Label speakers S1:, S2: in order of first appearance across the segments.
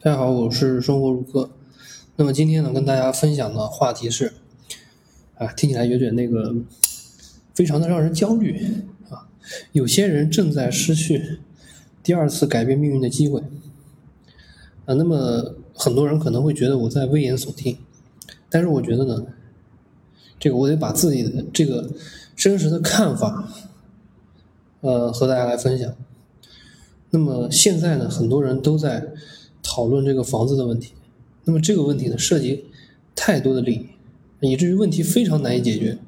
S1: 大家好，我是生活如歌。那么今天呢，跟大家分享的话题是，啊，听起来有点那个，非常的让人焦虑啊。有些人正在失去第二次改变命运的机会啊。那么很多人可能会觉得我在危言耸听，但是我觉得呢，这个我得把自己的这个真实的看法，呃，和大家来分享。那么现在呢，很多人都在。讨论这个房子的问题，那么这个问题呢，涉及太多的利益，以至于问题非常难以解决。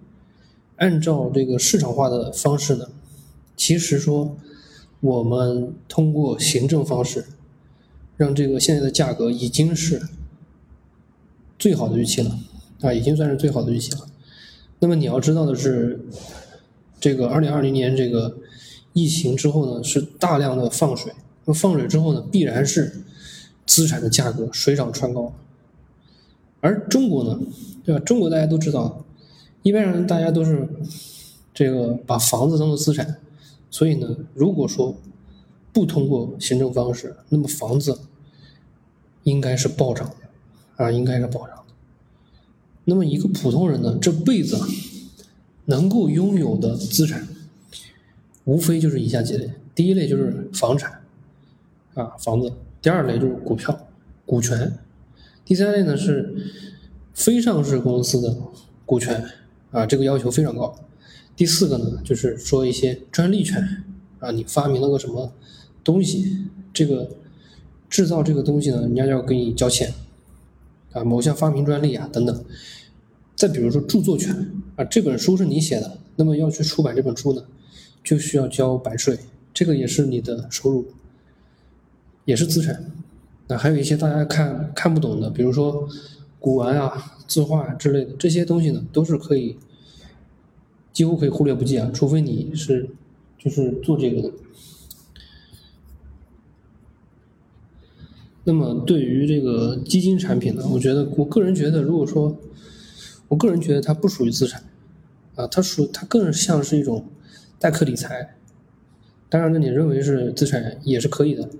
S1: 按照这个市场化的方式呢，其实说我们通过行政方式，让这个现在的价格已经是最好的预期了啊，已经算是最好的预期了。那么你要知道的是，这个二零二零年这个疫情之后呢，是大量的放水，那放水之后呢，必然是。资产的价格水涨船高，而中国呢，对吧？中国大家都知道，一般人大家都是这个把房子当做资产，所以呢，如果说不通过行政方式，那么房子应该是暴涨的啊，应该是暴涨的。那么一个普通人呢，这辈子能够拥有的资产，无非就是以下几类：第一类就是房产啊，房子。第二类就是股票、股权，第三类呢是非上市公司的股权啊，这个要求非常高。第四个呢就是说一些专利权啊，你发明了个什么东西，这个制造这个东西呢，人家要给你交钱啊，某项发明专利啊等等。再比如说著作权啊，这本书是你写的，那么要去出版这本书呢，就需要交版税，这个也是你的收入。也是资产，那还有一些大家看看不懂的，比如说古玩啊、字画之类的这些东西呢，都是可以几乎可以忽略不计啊，除非你是就是做这个的。那么对于这个基金产品呢，我觉得我个人觉得，如果说我个人觉得它不属于资产啊，它属它更像是一种代客理财。当然呢，你认为是资产也是可以的。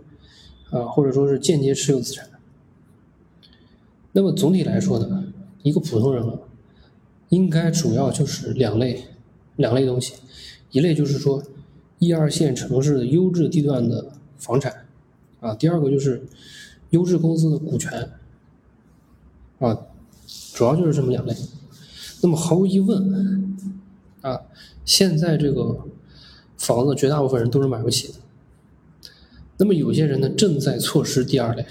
S1: 啊，或者说是间接持有资产。那么总体来说呢，一个普通人啊，应该主要就是两类，两类东西，一类就是说一二线城市的优质地段的房产，啊，第二个就是优质公司的股权，啊，主要就是这么两类。那么毫无疑问，啊，现在这个房子绝大部分人都是买不起的。那么有些人呢正在错失第二类，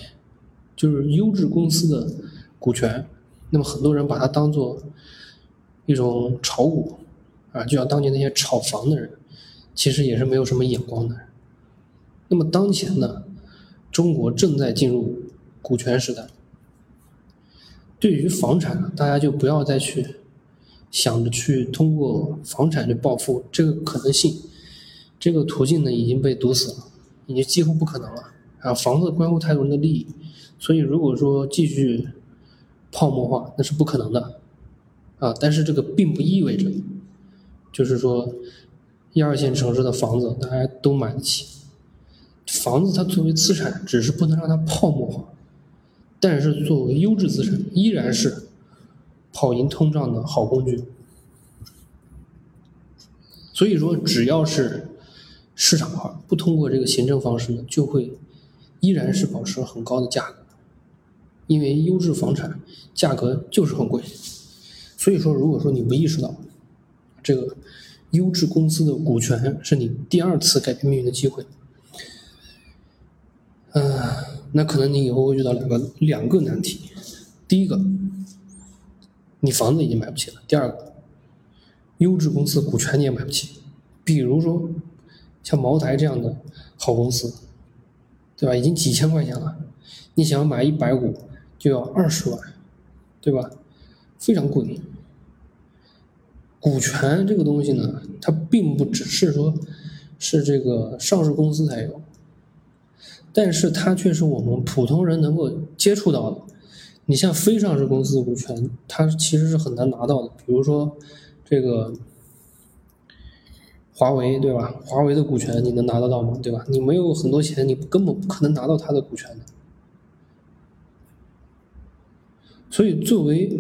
S1: 就是优质公司的股权。那么很多人把它当做一种炒股啊，就像当年那些炒房的人，其实也是没有什么眼光的。那么当前呢，中国正在进入股权时代。对于房产，大家就不要再去想着去通过房产去暴富，这个可能性，这个途径呢已经被堵死了。已经几乎不可能了啊！房子关乎太多人的利益，所以如果说继续泡沫化，那是不可能的啊！但是这个并不意味着，就是说一二线城市的房子大家都买得起。房子它作为资产，只是不能让它泡沫化，但是作为优质资产，依然是跑赢通胀的好工具。所以说，只要是。市场化不通过这个行政方式呢，就会依然是保持很高的价格，因为优质房产价格就是很贵。所以说，如果说你不意识到这个优质公司的股权是你第二次改变命运的机会，嗯，那可能你以后会遇到两个两个难题：第一个，你房子已经买不起了；第二个，优质公司股权你也买不起，比如说。像茅台这样的好公司，对吧？已经几千块钱了，你想要买一百股就要二十万，对吧？非常贵。股权这个东西呢，它并不只是说，是这个上市公司才有，但是它却是我们普通人能够接触到的。你像非上市公司的股权，它其实是很难拿到的。比如说这个。华为对吧？华为的股权你能拿得到吗？对吧？你没有很多钱，你根本不可能拿到它的股权的。所以作为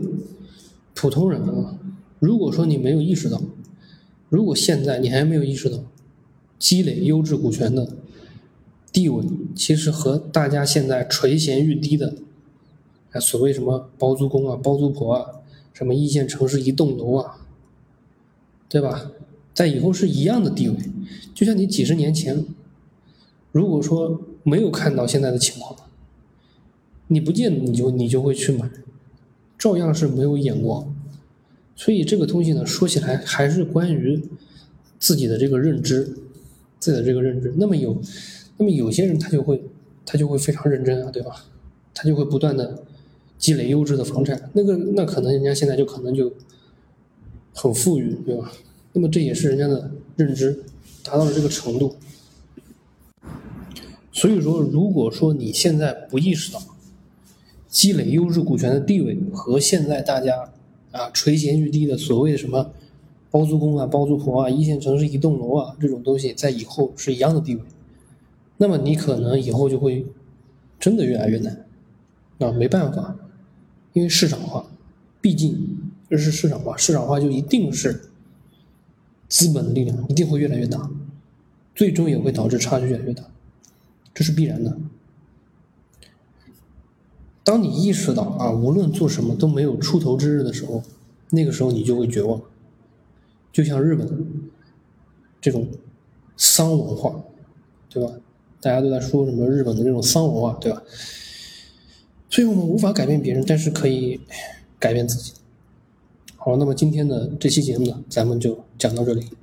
S1: 普通人啊，如果说你没有意识到，如果现在你还没有意识到，积累优质股权的地位，其实和大家现在垂涎欲滴的，啊，所谓什么包租公啊、包租婆啊，什么一线城市一栋楼啊，对吧？在以后是一样的地位，就像你几十年前，如果说没有看到现在的情况，你不见你就你就会去买，照样是没有眼光。所以这个东西呢，说起来还是关于自己的这个认知，自己的这个认知。那么有，那么有些人他就会他就会非常认真啊，对吧？他就会不断的积累优质的房产，那个那可能人家现在就可能就很富裕，对吧？那么这也是人家的认知达到了这个程度，所以说，如果说你现在不意识到积累优质股权的地位和现在大家啊垂涎欲滴的所谓的什么包租公啊、包租婆啊、一线城市一栋楼啊这种东西在以后是一样的地位，那么你可能以后就会真的越来越难啊，没办法，因为市场化，毕竟这是市场化，市场化就一定是。资本的力量一定会越来越大，最终也会导致差距越来越大，这是必然的。当你意识到啊，无论做什么都没有出头之日的时候，那个时候你就会绝望。就像日本这种丧文化，对吧？大家都在说什么日本的这种丧文化，对吧？所以我们无法改变别人，但是可以改变自己。好，那么今天的这期节目呢，咱们就讲到这里。